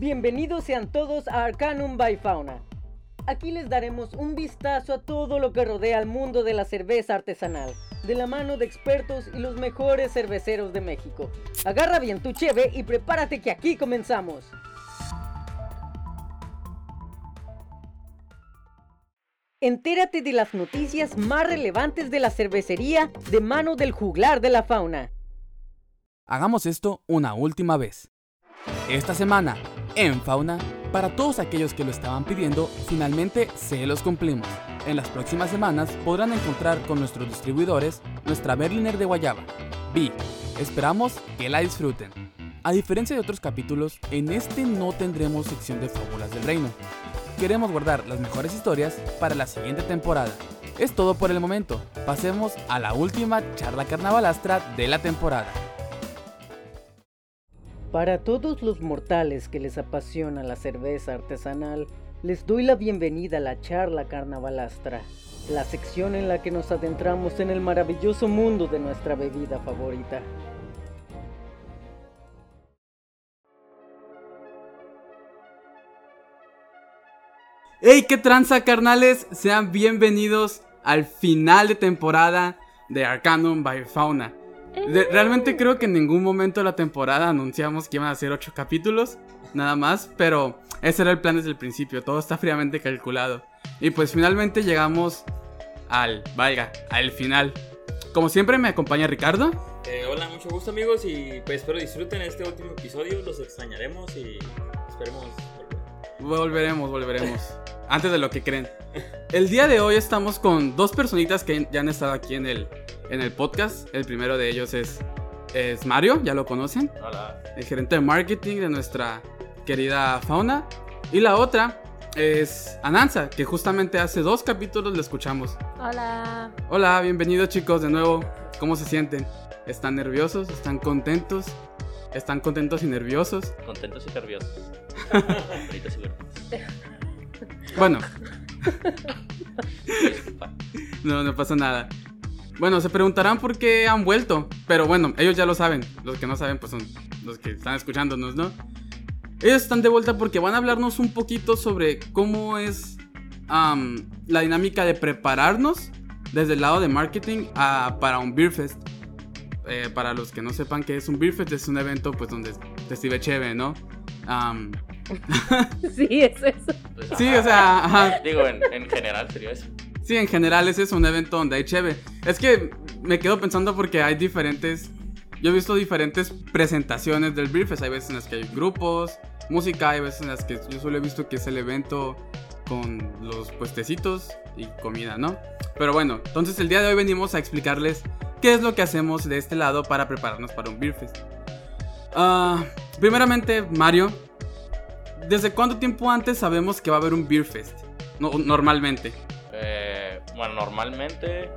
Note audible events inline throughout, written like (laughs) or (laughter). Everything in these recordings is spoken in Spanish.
Bienvenidos sean todos a Arcanum by Fauna. Aquí les daremos un vistazo a todo lo que rodea al mundo de la cerveza artesanal, de la mano de expertos y los mejores cerveceros de México. Agarra bien tu cheve y prepárate que aquí comenzamos. Entérate de las noticias más relevantes de la cervecería de mano del juglar de la fauna. Hagamos esto una última vez. Esta semana, en Fauna, para todos aquellos que lo estaban pidiendo, finalmente se los cumplimos. En las próximas semanas podrán encontrar con nuestros distribuidores nuestra Berliner de Guayaba, B. Esperamos que la disfruten. A diferencia de otros capítulos, en este no tendremos sección de fábulas del reino. Queremos guardar las mejores historias para la siguiente temporada. Es todo por el momento. Pasemos a la última charla carnavalastra de la temporada. Para todos los mortales que les apasiona la cerveza artesanal, les doy la bienvenida a la charla carnavalastra, la sección en la que nos adentramos en el maravilloso mundo de nuestra bebida favorita. ¡Hey, qué tranza, carnales! Sean bienvenidos al final de temporada de Arcanum by Fauna. Realmente creo que en ningún momento de la temporada anunciamos que iban a ser 8 capítulos, nada más, pero ese era el plan desde el principio, todo está fríamente calculado. Y pues finalmente llegamos al, valga, al final. Como siempre me acompaña Ricardo. Eh, hola, mucho gusto amigos y pues espero disfruten este último episodio, los extrañaremos y esperemos. Volveremos, volveremos. Antes de lo que creen. El día de hoy estamos con dos personitas que ya han estado aquí en el, en el podcast. El primero de ellos es, es Mario, ya lo conocen. Hola. el gerente de marketing de nuestra querida fauna. Y la otra es Anansa, que justamente hace dos capítulos la escuchamos. Hola. Hola, bienvenidos chicos de nuevo. ¿Cómo se sienten? ¿Están nerviosos? ¿Están contentos? ¿Están contentos y nerviosos? Contentos y nerviosos. Verdes. Bueno, no, no pasa nada. Bueno, se preguntarán por qué han vuelto. Pero bueno, ellos ya lo saben. Los que no saben, pues son los que están escuchándonos, ¿no? Ellos están de vuelta porque van a hablarnos un poquito sobre cómo es la dinámica de prepararnos desde el lado de marketing a- para un Beer Fest. Eh, para los que no sepan qué es un Beer Fest, es un evento pues donde te sirve chévere, ¿no? (laughs) Sí, es eso. Pues, sí, ajá. o sea, ajá. Digo, en, en general sería eso. Sí, en general ese es un evento donde hay cheve. Es que me quedo pensando porque hay diferentes. Yo he visto diferentes presentaciones del Beer Fest. Hay veces en las que hay grupos, música, hay veces en las que yo solo he visto que es el evento con los puestecitos y comida, ¿no? Pero bueno, entonces el día de hoy venimos a explicarles qué es lo que hacemos de este lado para prepararnos para un Beer Fest. Ah, primeramente, Mario, ¿desde cuánto tiempo antes sabemos que va a haber un Beer Fest? No, normalmente. Eh, bueno, normalmente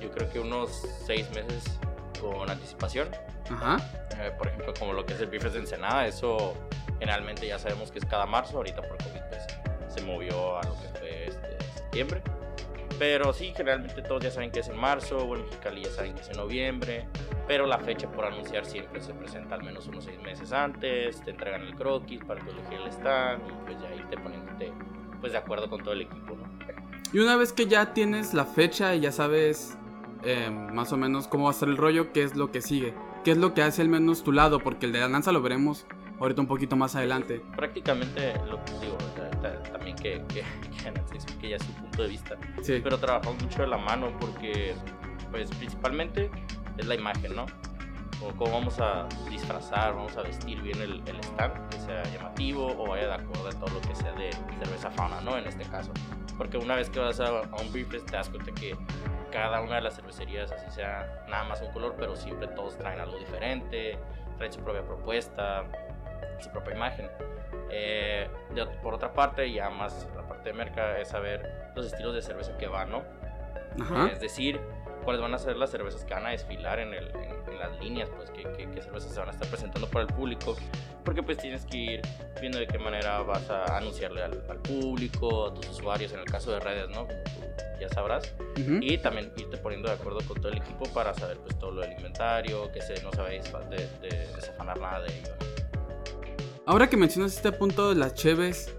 yo creo que unos seis meses con anticipación. Ajá. Eh, por ejemplo, como lo que es el Bifes de Ensenada, eso generalmente ya sabemos que es cada marzo. Ahorita por COVID pues, se movió a lo que fue este, septiembre. Pero sí, generalmente todos ya saben que es en marzo, o en Mexicali ya saben que es en noviembre. Pero la fecha por anunciar siempre se presenta al menos unos seis meses antes. Te entregan el croquis para que elegir el stand y pues ya irte poniéndote pues, de acuerdo con todo el equipo, ¿no? Y una vez que ya tienes la fecha y ya sabes eh, más o menos cómo va a ser el rollo, qué es lo que sigue, qué es lo que hace al menos tu lado, porque el de la lanza lo veremos ahorita un poquito más adelante. prácticamente lo que digo ta- ta- también que, que, (laughs) que explique ya su punto de vista. Sí. pero trabajamos mucho de la mano porque pues principalmente es la imagen no Como cómo vamos a disfrazar vamos a vestir bien el, el stand que sea llamativo o vaya de acuerdo a todo lo que sea de cerveza fauna no en este caso. Porque una vez que vas a, a un beer fest te das cuenta que cada una de las cervecerías así sea nada más un color pero siempre todos traen algo diferente traen su propia propuesta su propia imagen. Eh, de- por otra parte, ya más la parte de merca es saber los estilos de cerveza que van, ¿no? Ajá. Es decir, cuáles van a ser las cervezas que van a desfilar en, el- en- en las líneas, pues qué, qué- qué cervezas se van a estar presentando para el público, porque pues tienes que ir viendo de qué manera vas a anunciarle al, al público, a tus usuarios, en el caso de redes, ¿no? Como tú ya sabrás, y también irte poniendo de acuerdo con todo el equipo para saber pues todo lo del inventario, que se, no se vaya a desafanar nada de ello, ¿no? Ahora que mencionas este punto de las cheves,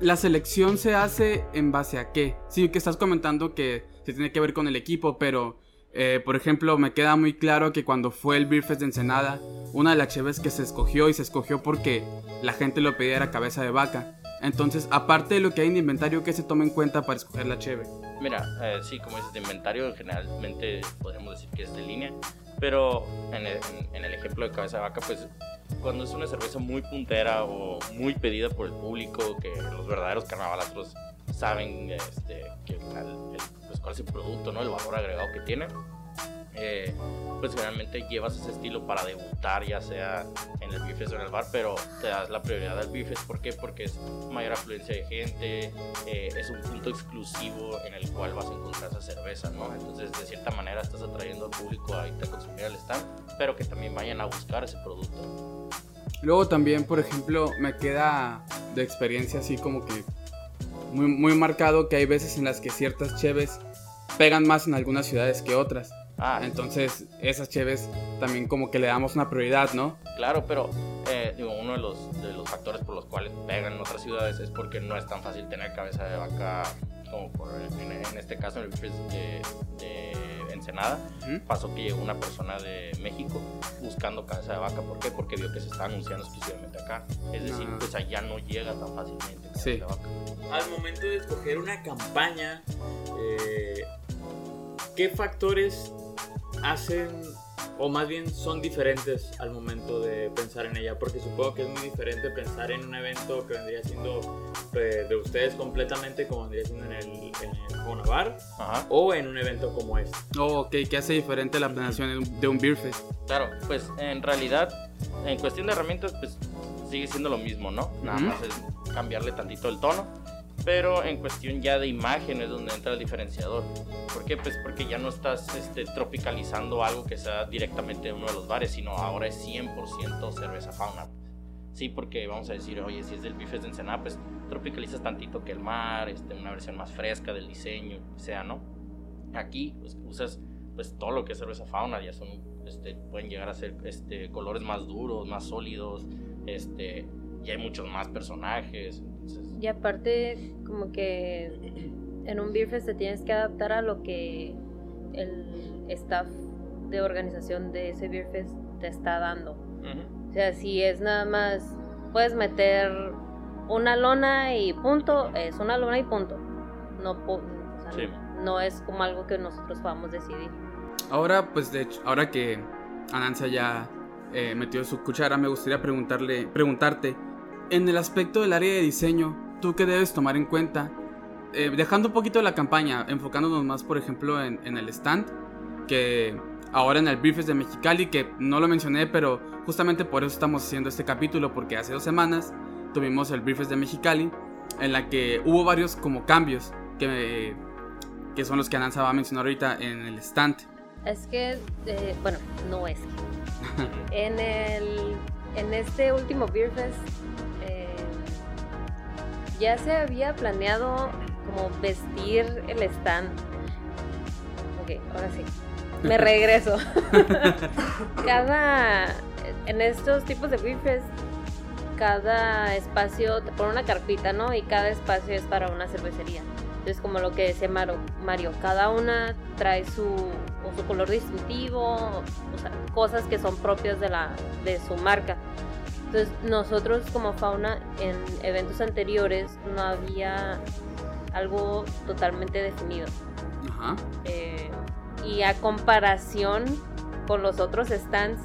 ¿la selección se hace en base a qué? Sí, que estás comentando que se tiene que ver con el equipo, pero eh, por ejemplo, me queda muy claro que cuando fue el Beer de Ensenada, una de las cheves que se escogió y se escogió porque la gente lo pedía era cabeza de vaca. Entonces, aparte de lo que hay en inventario, ¿qué se toma en cuenta para escoger la cheve? Mira, eh, sí, como dices, de inventario generalmente podemos decir que es de línea, pero en el, en el, ejemplo de cabeza de vaca, pues cuando es una cerveza muy puntera o muy pedida por el público, que los verdaderos carnavalazos saben este, que el, pues, cuál es el producto, ¿no? el valor agregado que tiene, eh, pues generalmente llevas ese estilo para debutar, ya sea en el bifes o en el bar, pero te das la prioridad al bifes. ¿Por qué? Porque es mayor afluencia de gente, eh, es un punto exclusivo en el cual vas a encontrar esa cerveza, ¿no? Entonces, de cierta manera, estás atrayendo al público a irte a consumir al stand, pero que también vayan a buscar ese producto. Luego también, por ejemplo, me queda de experiencia así como que muy, muy marcado que hay veces en las que ciertas cheves pegan más en algunas ciudades que otras. Ah, entonces esas cheves también como que le damos una prioridad, ¿no? Claro, pero eh, digo, uno de los, de los factores por los cuales pegan en otras ciudades es porque no es tan fácil tener cabeza de vaca como por, en, este caso en el de, de Ensenada, pasó que llegó una persona de México buscando cabeza de vaca. ¿Por qué? Porque vio que se está anunciando exclusivamente acá. Es decir, pues allá no llega tan fácilmente cabeza de vaca. Al momento de escoger una campaña, eh, ¿qué factores hacen o más bien son diferentes al momento de pensar en ella, porque supongo que es muy diferente pensar en un evento que vendría siendo eh, de ustedes completamente como vendría siendo en el, en el Bar o en un evento como este. Oh, ok, ¿qué hace diferente la planeación de un Beer Fest? Claro, pues en realidad, en cuestión de herramientas, pues sigue siendo lo mismo, ¿no? Nada más es cambiarle tantito el tono pero en cuestión ya de imagen es donde entra el diferenciador. ¿Por qué? Pues porque ya no estás este, tropicalizando algo que sea directamente en uno de los bares, sino ahora es 100% cerveza fauna. Sí, porque vamos a decir, oye, si es del bifes de Ensenada, pues tropicalizas tantito que el mar, este, una versión más fresca del diseño, sea, ¿no? Aquí pues, usas pues todo lo que es cerveza fauna, ya son, este, pueden llegar a ser este, colores más duros, más sólidos, este, y hay muchos más personajes. Y aparte, como que en un Beer Fest te tienes que adaptar a lo que el staff de organización de ese Beer Fest te está dando. O sea, si es nada más, puedes meter una lona y punto, es una lona y punto. No, no es como algo que nosotros podamos decidir. Ahora, pues de hecho, ahora que Anansa ya eh, metió su cuchara, me gustaría preguntarle, preguntarte, en el aspecto del área de diseño, ¿tú qué debes tomar en cuenta? Eh, dejando un poquito la campaña, enfocándonos más, por ejemplo, en, el stand, que ahora en el Briefes de Mexicali, que no lo mencioné, pero justamente por eso estamos haciendo este capítulo, porque hace dos semanas tuvimos el Briefes de Mexicali, en la que hubo varios como cambios, que, que son los que Ananza va a mencionar ahorita en el stand. Es que, eh, bueno, no es. (laughs) en, el, en este último Beer ya se había planeado como vestir el stand. Ok, ahora sí. Me (laughs) regreso. (laughs) cada. En estos tipos de bifes, cada espacio te pone una carpita, ¿no? Y cada espacio es para una cervecería. Entonces, como lo que decía Mario, cada una trae su, su color distintivo, o sea, cosas que son propias de, la, de su marca. Entonces nosotros como fauna en eventos anteriores no había algo totalmente definido. Ajá. Eh, y a comparación con los otros stands,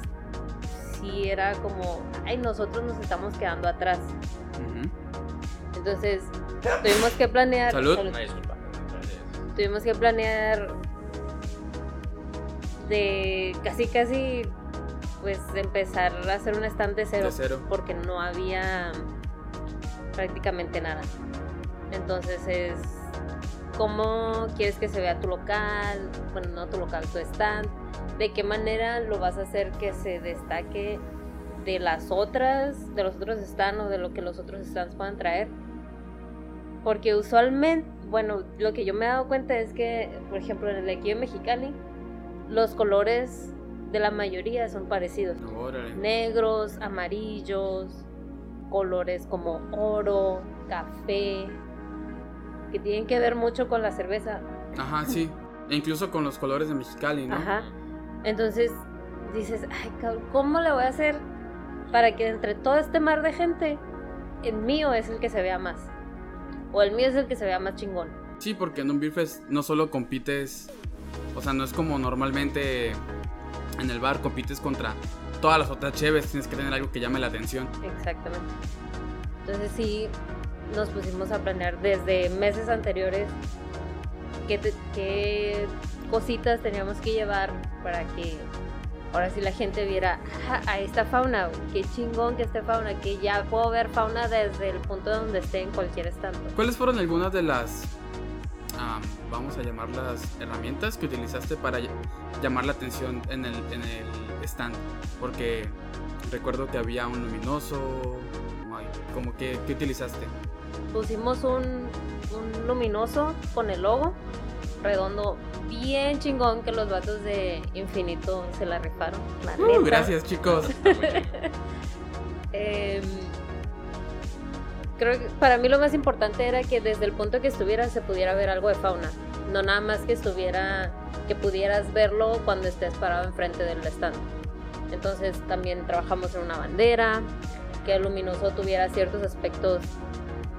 sí era como, ay, nosotros nos estamos quedando atrás. Entonces tuvimos que planear... Salud. Tuvimos que planear de casi casi pues empezar a hacer un stand de cero, porque no había prácticamente nada. Entonces es cómo quieres que se vea tu local, bueno, no tu local, tu stand, de qué manera lo vas a hacer que se destaque de las otras, de los otros stands o de lo que los otros stands puedan traer. Porque usualmente, bueno, lo que yo me he dado cuenta es que, por ejemplo, en el equipo Mexicali, los colores de la mayoría son parecidos. Negros, amarillos, colores como oro, café, que tienen que ver mucho con la cerveza. Ajá, sí. E incluso con los colores de Mexicali, ¿no? Ajá. Entonces dices, ay, cabrón, ¿cómo le voy a hacer para que entre todo este mar de gente, el mío es el que se vea más? O el mío es el que se vea más chingón. Sí, porque en un Beer Fest no solo compites, o sea, no es como normalmente en el bar compites contra todas las otras cheves, tienes que tener algo que llame la atención. Exactamente. Entonces sí, nos pusimos a planear desde meses anteriores qué, te- qué cositas teníamos que llevar para que ahora sí la gente viera "Ah, a esta fauna, qué chingón que esté fauna, que ya puedo ver fauna desde el punto donde esté en cualquier stand. ¿Cuáles fueron algunas de las, am, vamos a llamarlas, herramientas que utilizaste para ll- llamar la atención en el, en el stand? Porque recuerdo que había un luminoso, como que, ¿qué utilizaste? Pusimos un, un luminoso con el logo redondo bien chingón que los vatos de Infinito se la rifaron. La Uh, gracias chicos. (laughs) creo que para mí lo más importante era que desde el punto que estuviera se pudiera ver algo de fauna. No nada más que estuviera, que pudieras verlo cuando estés parado enfrente del stand. Entonces también trabajamos en una bandera, que el luminoso tuviera ciertos aspectos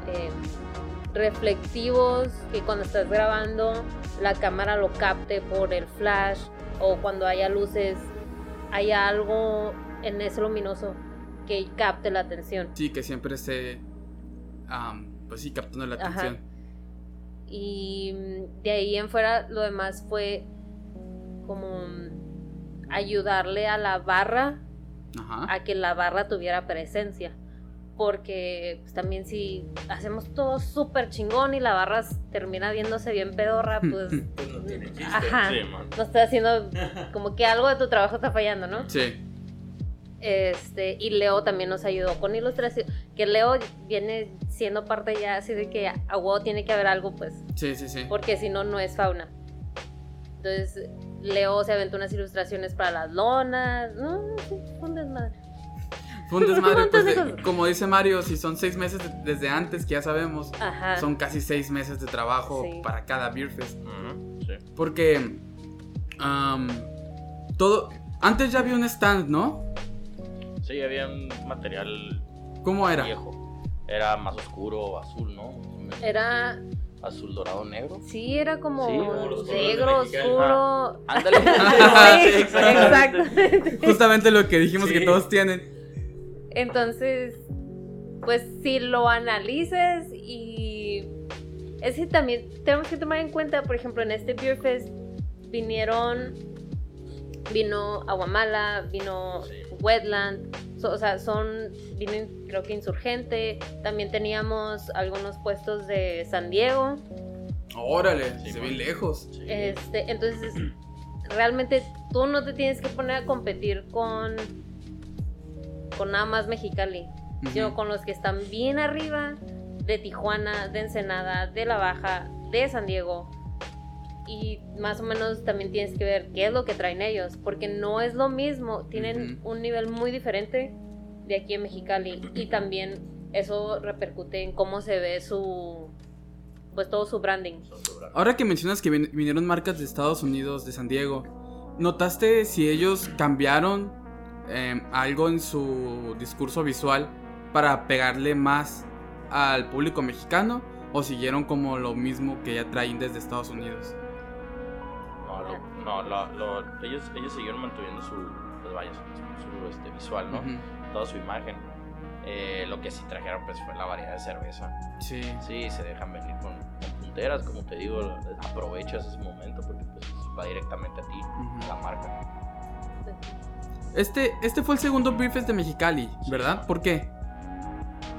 em, reflectivos, que cuando estás grabando la cámara lo capte por el flash o cuando haya luces, haya algo en ese luminoso que capte la atención. Sí, que siempre esté, am, pues sí, captando la Ajá. atención. Y mm, de ahí en fuera lo demás fue como ayudarle a la barra Ajá. a que la barra tuviera presencia. Porque pues, también si hacemos todo súper chingón y la barra termina viéndose bien pedorra, (laughs) pues (laughs) Pues no tiene chiste. Ajá. Sí, no está haciendo como que algo de tu trabajo está fallando, ¿no? Sí. Este, y Leo también nos ayudó con ilustración, que Leo viene siendo parte ya así de que a huevo tiene que haber algo, pues, Sí, sí, sí. porque si no, no es fauna. Entonces, Leo se aventó unas ilustraciones para las lonas, no, no, sí, fue un desmadre. Fue un (laughs) desmadre, pues, de como dice Mario, si son seis meses de- desde antes, que ya sabemos, Ajá. son casi seis meses de trabajo Sí. para cada Beer Fest. Sí. Porque todo. Antes ya había un stand, ¿no? Sí, había un material ¿Cómo era? viejo. Era más oscuro, azul, ¿no? Era, Azul, dorado, negro. sí, era como Sí, negro, oscuro. Ándale. (laughs) Sí, Sí, exactamente. Justamente lo que dijimos Sí. que todos tienen. Entonces, pues si lo analices y es que también tenemos que tomar en cuenta, por ejemplo, en este Beer Fest vinieron, vino Aguamala, vino Sí. Wetland, so- o sea, son, vienen creo que Insurgente, también teníamos algunos puestos de San Diego, Órale, Sí, se man. ven lejos. Sí. este, entonces realmente tú no te tienes que poner a competir con, con nada más Mexicali sino con los que están bien arriba de Tijuana, de Ensenada, de La Baja, de San Diego. Y más o menos también tienes que ver qué es lo que traen ellos, porque no es lo mismo, tienen Ujú. un nivel muy diferente de aquí en Mexicali y también eso repercute en cómo se ve su pues todo su branding. Ahora que mencionas que vin- vinieron marcas de Estados Unidos, de San Diego, ¿notaste si ellos cambiaron em, algo en su discurso visual para pegarle más al público mexicano? ¿O siguieron como lo mismo que ya traen desde Estados Unidos? No, lo- lo- lo- ellos, ellos siguieron manteniendo su, pues vaya, su, su, este, visual, ¿no? Ujú. Toda su imagen. Eh, lo que sí trajeron pues fue la variedad de cerveza. Sí. Sí, se dejan venir con, con punteras, como te digo, aprovechas ese momento porque pues va directamente a ti, a la marca. Este, este fue el segundo Beer Fest de Mexicali, ¿verdad? ¿Por qué?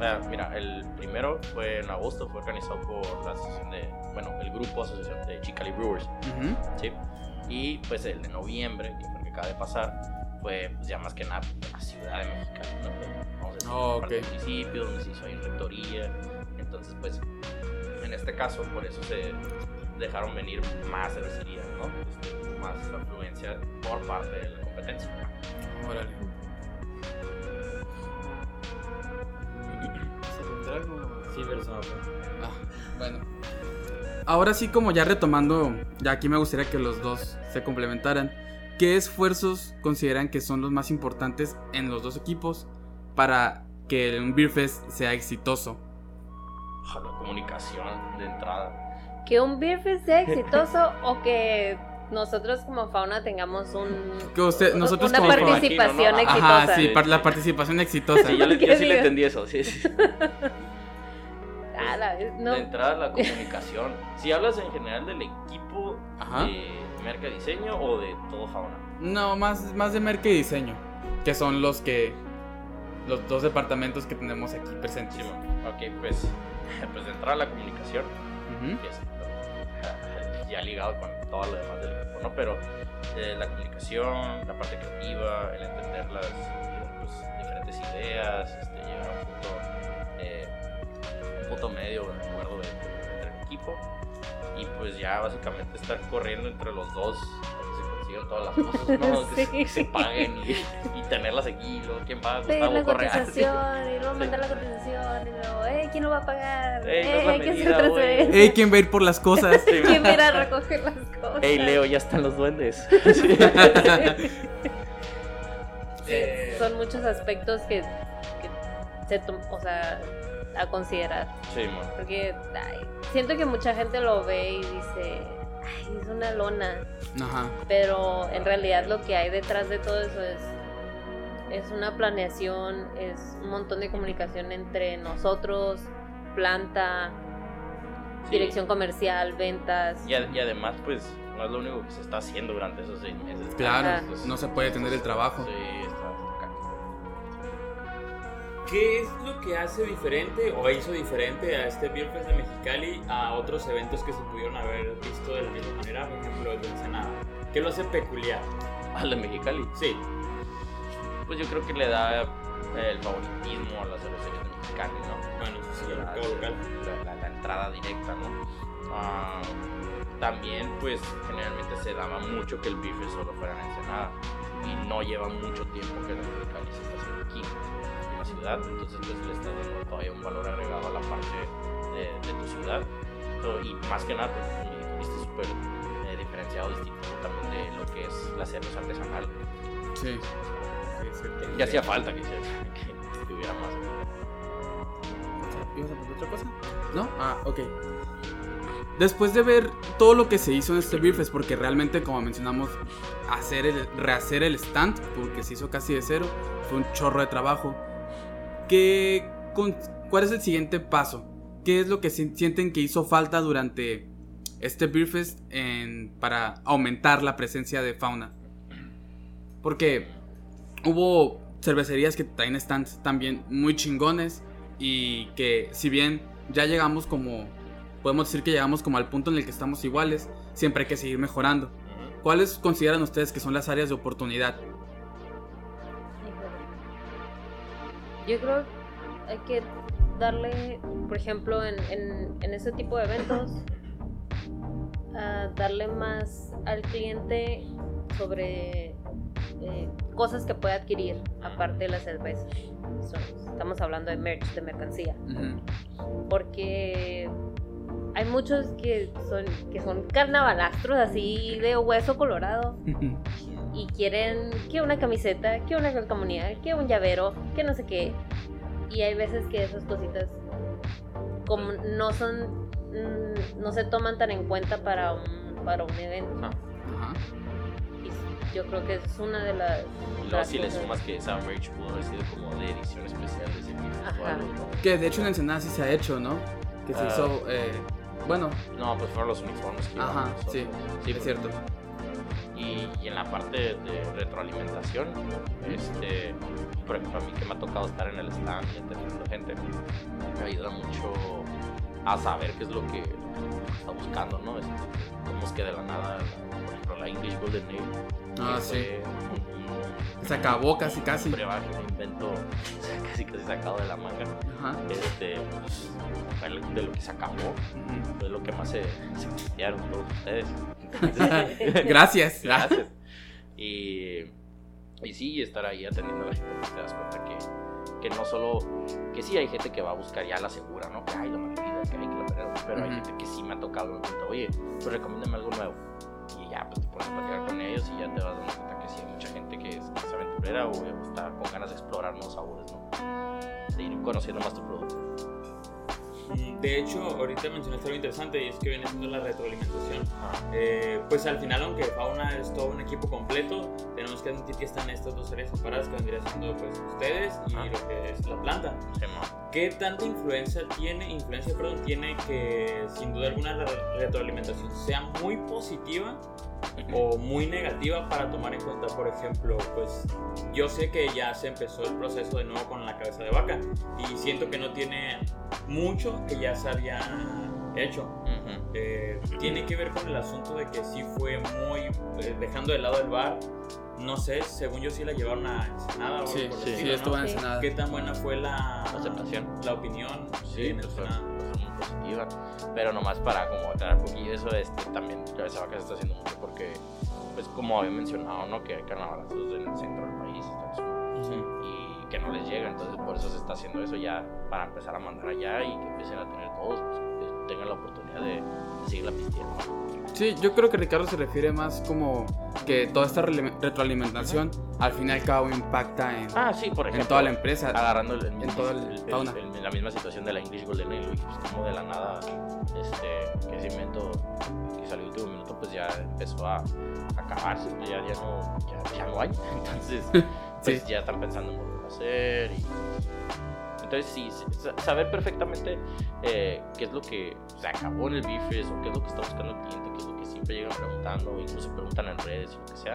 Ah, Mira, el primero fue en agosto, fue organizado por la asociación de, bueno, el grupo asociación de Chicali Brewers, Ujú. ¿sí? Y pues el de noviembre, que fue el que acaba de pasar, fue pues, ya más que nada la ciudad de Mexicali, ¿no? Pues, Vamos a decir, Oh, ok. del municipio, donde se hizo ahí rectoría. Entonces, pues, en este caso, por eso se dejaron venir más cervecerías, ¿no? Este, más afluencia por parte de la competencia. Órale. Sí, fue. Ah, bueno. Ahora sí, como ya retomando, ya aquí me gustaría que los dos se complementaran. ¿Qué esfuerzos consideran que son los más importantes en los dos equipos para que un Beer Fest sea exitoso? La comunicación de entrada. Que un Beer Fest sea exitoso o que nosotros como fauna tengamos un, Que usted- nosotros una como participación exitosa. Ajá, sí, la participación exitosa. Sí, yo, le- ¿Qué yo sí le entendí eso. Sí, sí. (laughs) La- no. De entrada, la comunicación. (laughs) Si hablas en general del equipo Ajá. de merca diseño o de todo fauna. No, más, más de merca y diseño, que son los que los dos departamentos que tenemos aquí presentes. Sí, ok, pues, (laughs) pues de entrada la comunicación. Ujú. que es (laughs) ya ligado con todo lo demás del equipo, ¿no? Pero eh, la comunicación, la parte creativa, el entender las pues, diferentes ideas, este, llegar a un punto, eh, punto medio, de acuerdo de, entre el equipo. Y pues ya básicamente estar corriendo entre los dos que se consigan todas las cosas, ¿no? (laughs) Que, se, Sí. que se paguen y, y tenerlas aquí, luego quién paga, Pedir Gustavo la Correa. cotización y luego Sí. mandar la cotización y luego, eh, ¿quién lo va a pagar? Ey, no Eh, la hay que hacer medida, transferencia. Ey, ¿quién va a ir por las cosas? Sí, (laughs) ¿Quién va a ir a recoger las cosas? Ey, Leo, ya están los duendes. (laughs) Eh, Son muchos aspectos que, que se o sea, a considerar. Sí, mon. Porque ay, siento que mucha gente lo ve y dice, ay, es una lona. Ajá. Pero en realidad lo que hay detrás de todo eso es, es una planeación, es un montón de comunicación entre nosotros, planta, Sí. dirección comercial, ventas. Y, a- y además, pues, no es lo único que se está haciendo durante esos seis meses. Claro, Ajá. No se puede tener el trabajo. Sí, ¿Qué es lo que hace diferente o hizo diferente a este Beer Fest de Mexicali a otros eventos que se pudieron haber visto de la misma manera? Por ejemplo, el de Ensenada. ¿Qué lo hace peculiar? Al de Mexicali. Sí, Pues yo creo que le da eh, el favoritismo a las cervecerías de Mexicali, ¿no? bueno, eso sí, la, mercado local. la- la- la entrada directa, ¿no? Ah, también, pues, generalmente se daba mucho que el bife solo fuera en Ensenada y no lleva mucho tiempo que la Mexicali se está haciendo aquí, ciudad, entonces, pues, le está dando todavía un valor agregado a la parte de, de tu ciudad So, y más que nada, pues, mi viste súper eh, diferenciado, distinto también de lo que es la cerveza artesanal. Sí. Y hacía falta que, se, que, hubiera más. ¿Ibas a preguntar otra cosa? ¿No? Ah, ok. Después de ver todo lo que se hizo en este Beer Fest, porque realmente, como mencionamos, hacer el, rehacer el stand, porque se hizo casi de cero, fue un chorro de trabajo. ¿Qué, con- ¿Cuál es el siguiente paso? ¿Qué es lo que si- sienten que hizo falta durante este Beer Fest en- para aumentar la presencia de fauna? Porque hubo cervecerías que traen stands también muy chingones y que si bien ya llegamos como, podemos decir que llegamos como al punto en el que estamos iguales, siempre hay que seguir mejorando. ¿Cuáles consideran ustedes que son las áreas de oportunidad? Yo creo que hay que darle, por ejemplo, en, en, en ese tipo de eventos, a darle más al cliente sobre eh, cosas que puede adquirir aparte de la cerveza. Estamos hablando de merch, de mercancía. Porque hay muchos que son, que son carnavalastros así de hueso colorado y quieren que una camiseta, que una calcomanía, que un llavero, que no sé qué. Y hay veces que esas cositas como no son mm, no se toman tan en cuenta para un para un evento. Ajá. Ajá. Y yo creo que es una de las Y luego si le sumas que merch pudo haber sido como de edición especial de ese. Que de hecho en Ensenada sí se ha hecho, ¿no? Que se Ah. hizo, eh, bueno, No, pues fueron los uniformes que Ajá, sí, pues, es cierto. Y, y en la parte de retroalimentación, este, por ejemplo, a mí que me ha tocado estar en el stand y atendiendo gente, me ayuda mucho a saber qué es lo que está buscando, ¿no? Es, cómo es que de la nada, por ejemplo, la English Golden Ale. Ah, sí. fue Se acabó casi, casi. Un brebaje, un invento casi casi sacado de la manga. Ajá. Este, pues, de lo que se acabó, fue lo que más se, se cristiaron todos ustedes. (laughs) Gracias. Gracias. Y, y sí, estar ahí atendiendo a la gente, te das cuenta que, que no solo, que sí hay gente que va a buscar ya la segura, ¿no? Que hay la maldita, que hay que la verdad, pero hay gente que sí me ha tocado, me pregunta, oye, pues recomiéndame algo nuevo. Y ya, pues te pones a platicar con ellos y ya te vas dando cuenta sí hay mucha gente que es, que es aventurera o está con ganas de explorar nuevos sabores, ¿no? De ir conociendo más tu producto. De hecho, ahorita mencionaste algo interesante y es que viene siendo la retroalimentación. Eh, pues al final, aunque Fauna es todo un equipo completo, tenemos que admitir que están estas dos áreas separadas que vendría siendo pues ustedes y Ajá. lo que es la planta. Sí. ¿Qué tanta influencia tiene, influencia, perdón, tiene que sin duda alguna la retroalimentación sea muy positiva o muy negativa para tomar en cuenta, por ejemplo, pues yo sé que ya se empezó el proceso de nuevo con la cabeza de vaca y siento que no tiene mucho que ya se había hecho. Ujú. Eh, tiene que ver con el asunto de que sí fue muy, eh, dejando de lado el bar, no sé, según yo sí la llevaron a Ensenada o Sí, por sí, estilo, ¿no? estuvo en Sí. Ensenada. ¿Qué tan buena fue la Aceptación. La opinión Sí, en pues fue, Ensenada. pues fue muy positiva. Pero nomás para como aclarar un poquillo eso, este, también Cabeza Vaca se está haciendo mucho porque, pues como había mencionado, ¿no? Que hay carnavalazos en el centro del país el sur, y que no les llega, entonces por eso se está haciendo eso ya para empezar a mandar allá y que empiecen a tener todos, pues que tengan la oportunidad de, de seguir la pisteando. Sí, yo creo que Ricardo se refiere más como que toda esta retroalimentación al fin y al cabo impacta en, Ah, sí, por ejemplo. en toda la empresa. agarrando el, el mismo- todo el el- el- el- la misma situación de la English Golden Ale, pues como de la nada, este, que ese invento que salió último minuto, pues ya empezó a, a acabarse, pues ya, ya, no, ya, ya no hay, (laughs) entonces (laughs) pues Sí. ya están pensando en volver a hacer y entonces sí, sí, sa- saber perfectamente eh, qué es lo que se acabó en el bifes o qué es lo que está buscando el cliente, qué es lo que siempre llegan preguntando o incluso preguntan en redes y lo que sea,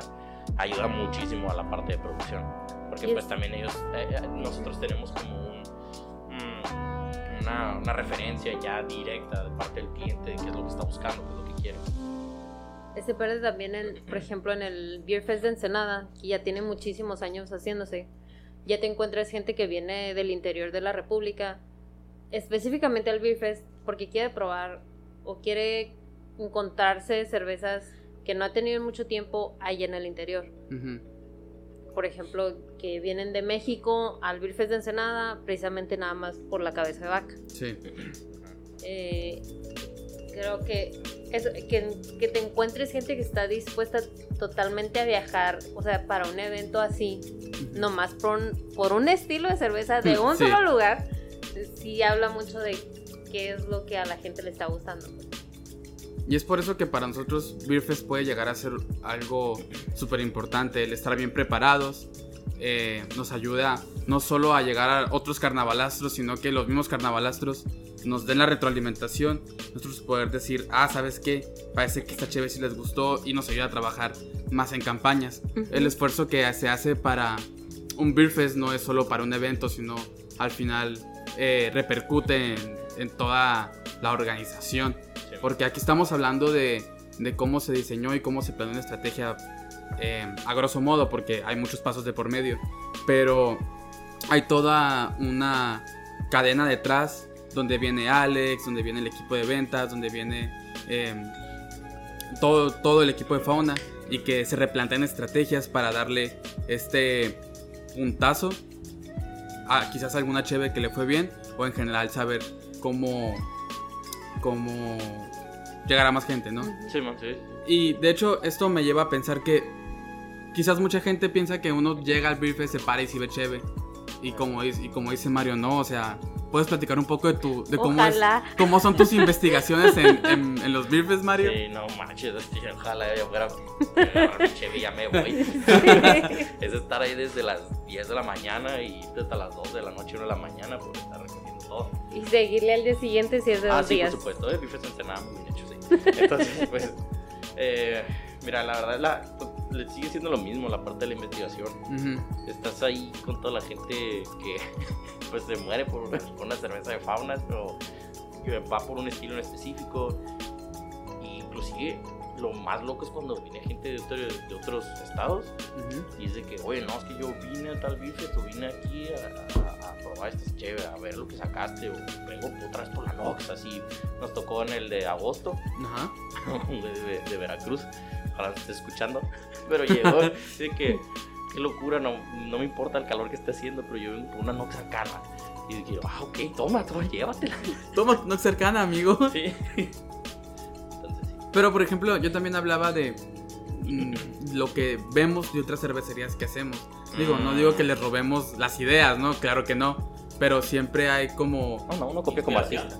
ayuda muchísimo a la parte de producción. Porque pues es- también ellos, eh, eh, nosotros tenemos como un, mm, una, una referencia ya directa de parte del cliente de qué es lo que está buscando, qué es lo que quiere. Se pierde también, en, por ejemplo, en el Beer Fest de Ensenada, que ya tiene muchísimos años haciéndose. Ya te encuentras gente que viene del interior de la República, específicamente al Beer Fest, porque quiere probar o quiere encontrarse cervezas que no ha tenido en mucho tiempo allá en el interior. Por ejemplo, que vienen de México al Beer Fest de Ensenada, precisamente nada más por la cabeza de vaca. Sí. Eh, creo que, eso, que, que te encuentres gente que está dispuesta totalmente a viajar, o sea, para un evento así, nomás por un, por un estilo de cerveza de (laughs) un Sí. solo lugar, sí habla mucho de qué es lo que a la gente le está gustando. Y es por eso que para nosotros Beerfest puede llegar a ser algo súper importante, el estar bien preparados. Eh, nos ayuda no solo a llegar a otros carnavalastros, sino que los mismos carnavalastros nos den la retroalimentación. Nosotros poder decir, ah, ¿sabes qué? Parece que esta chévere sí les gustó y nos ayuda a trabajar más en campañas. El esfuerzo que se hace para un Beerfest no es solo para un evento, sino al final eh, repercute en, en toda la organización. Porque aquí estamos hablando de, de cómo se diseñó y cómo se planeó una estrategia eh, a grosso modo, porque hay muchos pasos de por medio. Pero hay toda una cadena detrás donde viene Alex, donde viene el equipo de ventas, donde viene eh, todo, todo el equipo de fauna y que se replantean estrategias para darle este puntazo a quizás alguna cheve que le fue bien o en general saber cómo, cómo llegar a más gente, ¿no? Sí, man, sí. Y de hecho esto me lleva a pensar que quizás mucha gente piensa que uno llega al brief, se para y se ve cheve. Y como, dice- y como dice Mario, no, o sea, puedes platicar un poco de tu de cómo, es- cómo son tus investigaciones en, en- en los briefs, Mario. Sí, no manches, ojalá yo fuera agarrar mi cheve y ya me voy. (laughs) es estar ahí desde las 10 de la mañana y hasta las 2 de la noche, 1 de la mañana, por estar recogiendo todo. Y seguirle al día siguiente si es de Ah, dos sí, días. por supuesto, el bife es ensenada muy bien hecho, sí. Entonces, pues, (laughs) eh, mira, la verdad, la, le sigue siendo lo mismo la parte de la investigación. Ujú. Estás ahí con toda la gente que, (laughs) pues, se muere por, por una cerveza de faunas o que va por un estilo en específico. Y inclusive, lo más loco es cuando viene gente de, otro- de otros estados Ujú. y dice que, oye, no, es que yo vine a tal bife, o vine aquí a, a- a probar este chévere, a ver lo que sacaste, o vengo otra vez por la Nox, así nos tocó en el de agosto, Ajá. (laughs) de, de- de Veracruz, ojalá esté escuchando, (laughs) pero llegó, dice que, qué locura, no, no me importa el calor que esté haciendo, pero yo vengo por una Nox Arcana. Y dije, ah, ok, toma, toma, llévatela. (laughs) Toma, no cercana, amigo. (laughs) Sí. Entonces, sí. Pero por ejemplo, yo también hablaba de mm, lo que vemos de otras cervecerías que hacemos. Digo, no digo que les robemos las ideas, ¿no? Claro que no. Pero siempre hay como. No, no, uno copia como artista.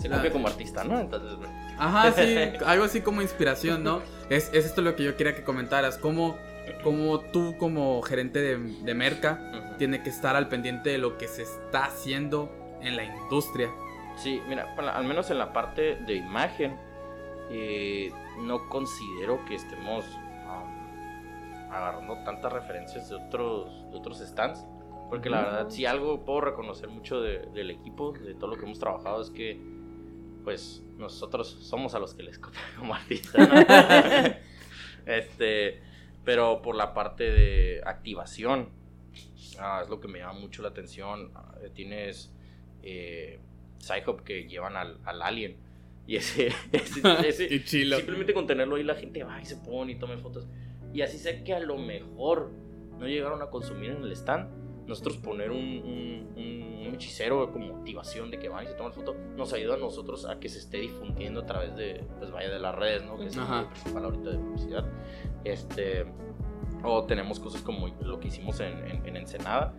Se copia como artista, ¿no? Entonces, Ajá, sí, algo así como inspiración, ¿no? Es, es esto lo que yo quería que comentaras. ¿Cómo, cómo tú, como gerente de, de Merca, ujú. tiene que estar al pendiente de lo que se está haciendo en la industria? Sí, mira, al menos en la parte de imagen, eh, no considero que estemos um, agarrando tantas referencias de otros, de otros stands. Porque la verdad, si algo puedo reconocer mucho de- del equipo, de todo lo que hemos trabajado, es que, pues, nosotros somos a los que les copian (laughs) como artistas. ¿no? (laughs) este, pero por la parte de activación, ah, es lo que me llama mucho la atención. Ah, Tienes eh, Psyhop que llevan al, al Alien. Y ese, (laughs) ese, ese- Qué chilo. simplemente con tenerlo ahí la gente va y se pone y tome fotos. Y así sé que a lo mejor no llegaron a consumir en el stand. Nosotros poner un, un, un- hechicero como motivación de que van y se toman foto nos ayuda a nosotros a que se esté difundiendo a través de, pues vaya, de las redes, ¿no? Que es Ajá. lo principal ahorita de publicidad. Este, o tenemos cosas como lo que hicimos en, en, en Ensenada.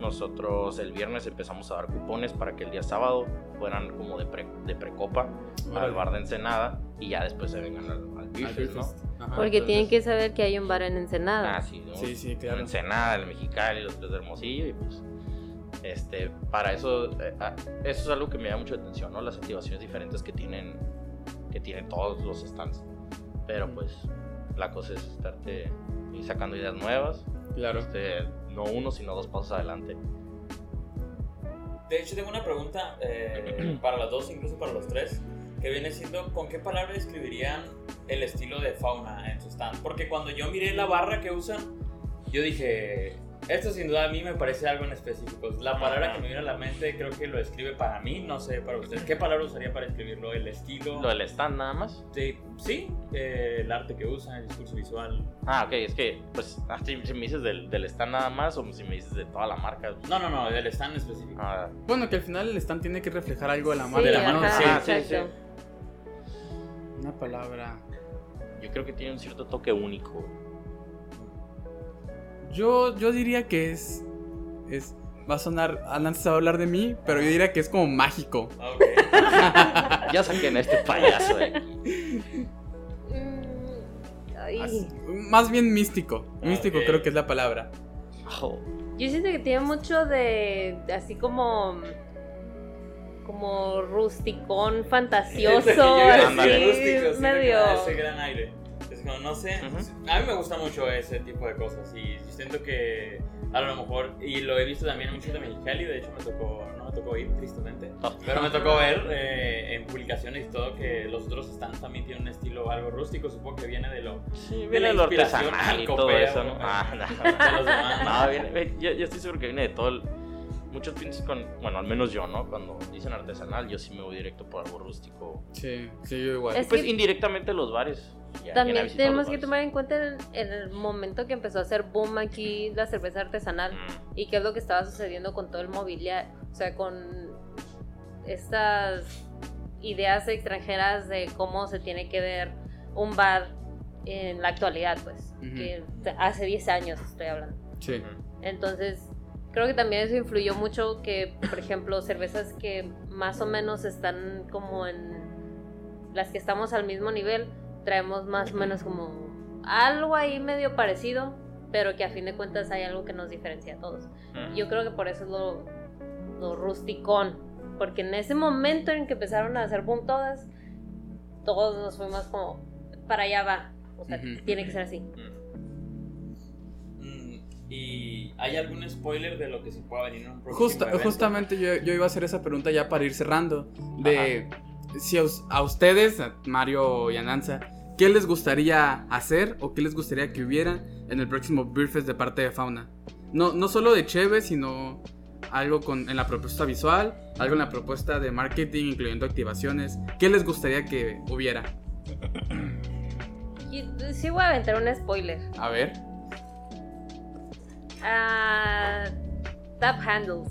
Nosotros el viernes empezamos a dar cupones para que el día sábado fueran como de, pre, de precopa al bar de Ensenada y ya después se vengan al, al Beer Al Fest, ¿no? Ajá. Porque entonces- tienen que saber que hay un bar en Ensenada. Ah, sí, ¿no? Sí, sí, En claro. Ensenada, el Mexicali, los tres de Hermosillo y pues este, para eso, eh, ah, eso es algo que me da mucha atención, ¿no? Las activaciones diferentes que tienen, que tienen todos los stands. Pero pues la cosa es estarte sacando ideas nuevas, Claro. este, no uno, sino dos pasos adelante. De hecho, tengo una pregunta eh, (clears throat) para las dos, incluso para los tres, que viene siendo, ¿con qué palabra describirían el estilo de fauna en su stand? Porque cuando yo miré la barra que usan, yo dije, esto sin duda a mí me parece algo en específico. La palabra Ajá. que me viene a la mente creo que lo describe para mí, no sé para ustedes. ¿Qué palabra usaría para describirlo? ¿El estilo? Lo del stand nada más. Sí, sí, eh, el arte que usan, el discurso visual. Ah, ok, es que, pues, ah, si, me dices del, del stand nada más o si me dices de toda la marca. pues, No, no, no, del stand específico. ah, Bueno, que al final el stand tiene que reflejar algo de la Sí, marca, de la ¿no? marca, Sí. Ah, sí, exacto. Una palabra. yo creo que tiene un cierto toque único. Yo, yo diría que es. es va a sonar. Alan se va a hablar de mí, pero yo diría que es como mágico. Ok. (laughs) Ya saquen a este payaso de aquí. Mm. Así- más bien místico. Místico Ok. creo que es la palabra. Oh, Yo siento que tiene mucho de así como como rusticón fantasioso, Es lo que yo iba a decir, Ándale. rústico, sí, medio Ese gran aire. Es como, no sé, a mí me gusta mucho ese tipo de cosas y siento que a lo mejor, y lo he visto también en muchos de Mexicali, de hecho me tocó, no me tocó ir tristemente, Oh. pero me tocó ver eh, en publicaciones y todo que los otros stands también tienen un estilo algo rústico, supongo que viene de lo... Sí, De viene lo artesanal y todo eso, ¿no? Ah, viene, yo, yo estoy seguro que viene de todo el... Muchos piensan con... Bueno, al menos yo, ¿no? Cuando dicen artesanal, yo sí me voy directo por algo rústico. Sí, sí, yo igual. Es Pues que- indirectamente los bares. Ya- ¿quién ha También tenemos que tomar en cuenta el, el momento que empezó a hacer boom aquí la cerveza artesanal Mm, y qué es lo que estaba sucediendo con todo el mobiliario, o sea, con estas ideas extranjeras de cómo se tiene que ver un bar en la actualidad, pues, que hace 10 años estoy hablando. Sí. Entonces, creo que también eso influyó mucho que, por ejemplo, cervezas que más o menos están como en las que estamos al mismo nivel, traemos más o menos como algo ahí medio parecido, pero que a fin de cuentas hay algo que nos diferencia a todos. Yo creo que por eso es lo, lo rusticón, porque en ese momento en que empezaron a hacer boom todas, todos nos fuimos como, para allá va, o sea, tiene que ser así. ¿Y hay algún spoiler de lo que se pueda venir en un próximo Justa- evento? justamente yo, yo iba a hacer esa pregunta ya para ir cerrando. De si a, a ustedes, a Mario y Ananza, ¿qué les gustaría hacer o qué les gustaría que hubiera en el próximo Beer Fest de parte de Fauna? No, no solo de Cheve, sino algo con, en la propuesta visual, algo en la propuesta de marketing, incluyendo activaciones. ¿Qué les gustaría que hubiera? Y sí voy a aventar un spoiler. A ver. Ah, tap handles.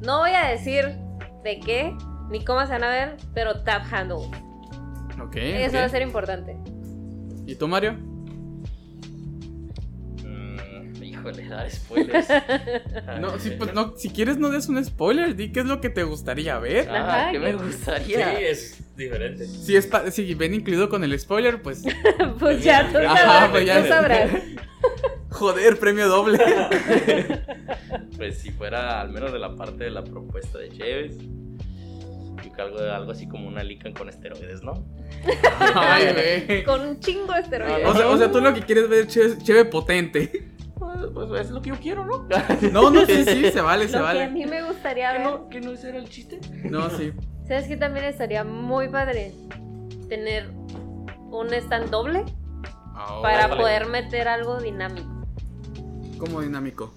No voy a decir de qué ni cómo se van a ver, pero tap handles. Ok. Eso va a ser importante. ¿Y tú, Mario? Mm, híjole, dar spoilers. (laughs) No, pues no, si quieres no des un spoiler, di qué es lo que te gustaría ver. Ah, Ajá, ¿qué me ¿qué? Sí, gustaría? es diferente. Si es pa- si ven incluido con el spoiler, pues (laughs) pues ya, tú Ajá, sabrás. pues ya tú sé. sabrás. (laughs) joder, premio doble. (laughs) Pues si fuera al menos de la parte de la propuesta de Chévez. Yo que algo, algo así como una lican con esteroides, ¿no? Ay, güey. Con un chingo de esteroides. O sea, o sea, tú lo que quieres ver es chéve, chéve potente. Pues, pues es lo que yo quiero, ¿no? (laughs) No, no, sí, sí, se vale, se Lo que a vale. mí me gustaría ¿Que ver. no, que no ese era el chiste? No, sí. ¿Sabes qué también estaría muy padre? Tener un stand doble Ah, para vale. poder meter algo dinámico. ¿Cómo dinámico?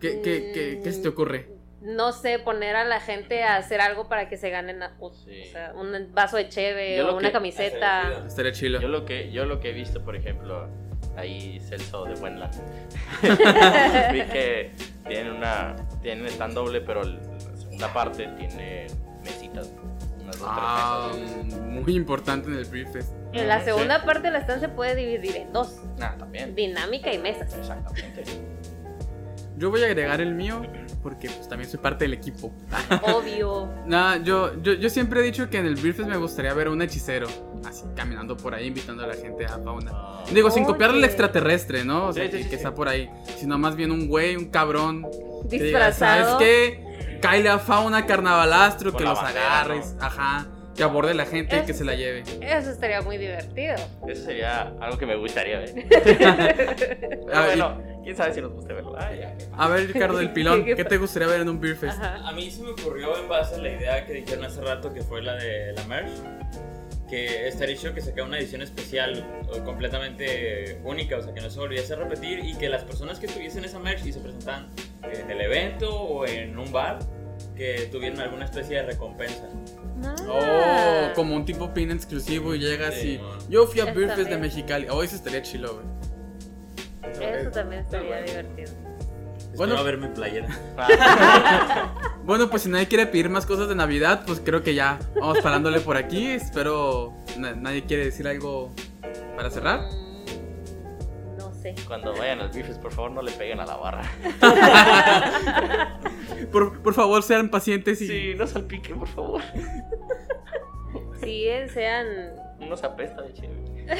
¿Qué, qué, qué, qué se te ocurre? No sé, poner a la gente a hacer algo para que se ganen a- o Sí. sea, un vaso de cheve Yo o una que- camiseta. Estaría chilo. Yo lo que, yo lo que he visto, por ejemplo, ahí Celso de Buenla, (laughs) vi que tienen una, tienen stand doble, pero la segunda parte tiene mesitas, unas dos, Ah, tres mesas. muy importante en el brief En la Sí. segunda parte del stand se puede dividir en dos: Ah, también. dinámica y mesas. Exactamente. Yo voy a agregar el mío porque pues, también soy parte del equipo. Obvio. (laughs) Nah, yo, yo, yo siempre he dicho que en el Briefest me gustaría ver a un hechicero, así caminando por ahí invitando a la gente a fauna. Ah, Digo, sin copiar al Oye. extraterrestre, ¿no? O sea, Sí, sí, que, sí, que sí. está por ahí. Sino más bien un güey, un cabrón. que diga, ¿Sabes Disfrazado. qué? Caile a fauna carnavalastro, Con que la los bandera, agarres. ¿no? Ajá. Que aborde la gente y Es- que se la lleve. Eso estaría muy divertido. Eso sería algo que me gustaría ver. (laughs) Pero y- bueno, quién sabe si nos guste verlo. Ah, ya. A ver, Ricardo del (laughs) Pilón, ¿Qué ¿qué te gustaría ver en un Briefest? Ajá. A mí se me ocurrió en base a la idea que dijeron hace rato que fue la de la merch. Que estaría chido que sacara una edición especial o completamente única, o sea, que no se volviese a repetir y que las personas que tuviesen esa merch y se presentaban en el evento o en un bar, que tuvieran alguna especie de recompensa. Ah. Oh, como un tipo pin exclusivo y llegas Sí, y. no. Yo fui a Briefest de. Mexicali. Oh, eso estaría chilo, güey. Eso también estaría bueno. divertido. Bueno, a ver mi playera. (laughs) Bueno, pues si nadie quiere pedir más cosas de Navidad, pues creo que ya vamos parándole por aquí. Espero na- nadie quiere decir algo para cerrar. No sé. Cuando vayan al bifes, por favor, no le peguen a la barra. (laughs) (laughs) Por, por favor, sean pacientes y Sí, no salpiquen, por favor. (laughs) Sí, eh, sean, No se apesta de chévere.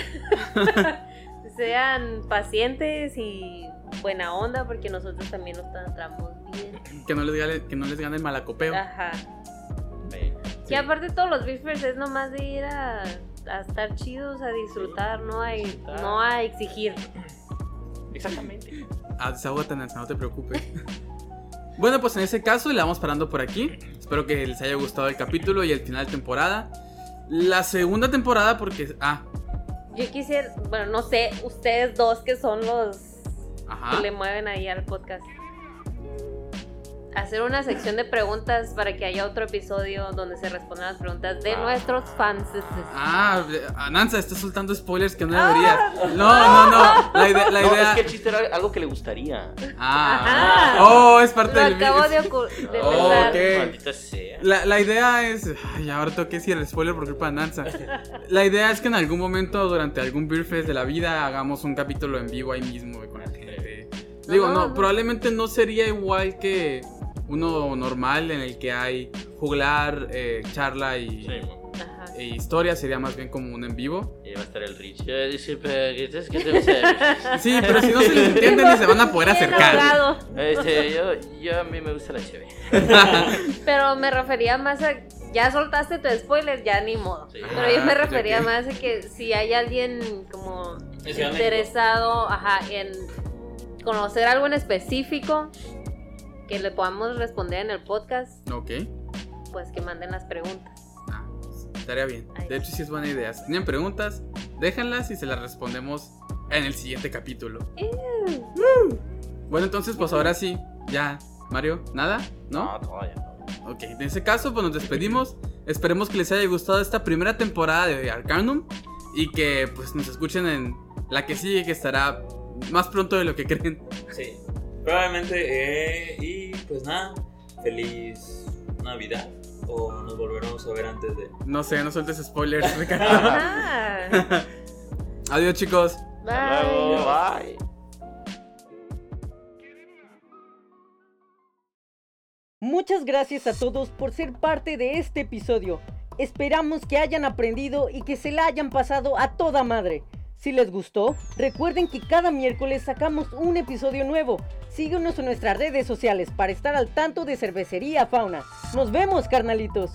(laughs) sean pacientes y buena onda porque nosotros también nos tratamos bien. que no les gane, que no les gane el malacopeo. Ajá. Sí. Y aparte todos los beefers es nomás de ir a, a estar chidos, a disfrutar, no hay, Disfrutar. no a exigir. Exactamente. (laughs) Ah, desahógate, Nancy, no te preocupes. Bueno, pues en ese caso le vamos parando por aquí. Espero que les haya gustado el capítulo y el final de temporada. La segunda temporada, porque. Ah, Yo quisiera, bueno, no sé, ustedes dos que son los ajá. que le mueven ahí al podcast. Hacer una sección de preguntas para que haya otro episodio donde se respondan las preguntas de Ah. nuestros fans. Ah, Ananza, está soltando spoilers que no deberías. No, no, no. La idea. La (laughs) No, idea... es que el chiste era algo que le gustaría. Ah, Ajá. oh, es parte Lo del acabo de, de (laughs) Oh, pensar. ok. Maldita sea. La, la idea es. Ay, ahora tengo que decir el spoiler por culpa de Nanza. La idea es que en algún momento, durante algún Beer Fest de la vida, hagamos un capítulo en vivo ahí mismo con la gente. Digo, No, no, no. probablemente no sería igual que uno normal en el que hay juglar, eh, charla y, Sí, e historia, sería más bien como un en vivo. Y va a estar el Rich. (laughs) Sí, pero si no se les entiende ni se van a poder acercar. Este, yo, yo a mí me gusta la cheve. (laughs) Pero me refería más a. Ya soltaste tu spoiler, ya ni modo. Sí. Pero yo me Ah, refería más a que si hay alguien como interesado ajá, en conocer algo en específico que le podamos responder en el podcast, Ok. pues que manden las preguntas. Ah, estaría bien. Ahí De hecho, sí es buena idea. Si tienen preguntas, déjenlas y se las respondemos en el siguiente capítulo. Woo. Bueno, entonces, pues ahora sí, ya. Mario, ¿nada? ¿No? No, todavía no. Ok, en ese caso, pues nos despedimos. Esperemos que les haya gustado esta primera temporada de Arcanum y que pues nos escuchen en la que sigue, que estará más pronto de lo que (laughs) creen. Sí. Probablemente. eh, y pues nada, feliz Navidad. O nos volveremos a ver antes de. No sé, no sueltes spoilers, Ricardo. (laughs) (laughs) Adiós, chicos. Hasta luego, bye. bye. Muchas gracias a todos por ser parte de este episodio. Esperamos que hayan aprendido y que se la hayan pasado a toda madre. Si les gustó, recuerden que cada miércoles sacamos un episodio nuevo. Síguenos en nuestras redes sociales para estar al tanto de Cervecería Fauna. Nos vemos, carnalitos.